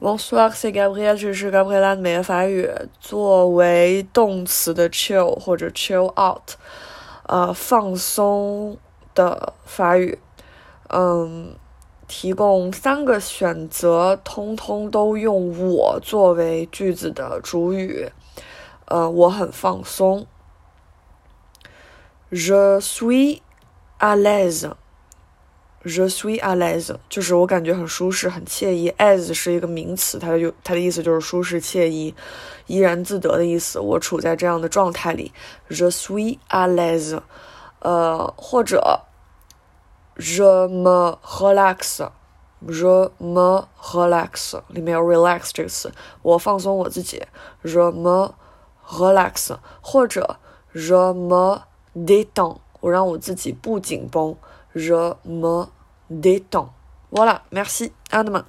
Bonsoir, c'est Gabriel，这是 Gabriela 的每日法语。作为动词的 chill 或者 chill out，呃，放松的法语，嗯，提供三个选择，通通都用我作为句子的主语。呃，我很放松。Je suis à l'aise。Je suis à l'aise，就是我感觉很舒适、很惬意。As 是一个名词，它就它的意思就是舒适、惬意、怡然自得的意思。我处在这样的状态里。Je suis à l'aise，呃，或者 Je me relax，Je me relax，里面有 relax 这个词，我放松我自己。Je me relax，或者 Je me détends，我让我自己不紧绷。Je me détends. Voilà, merci. À demain.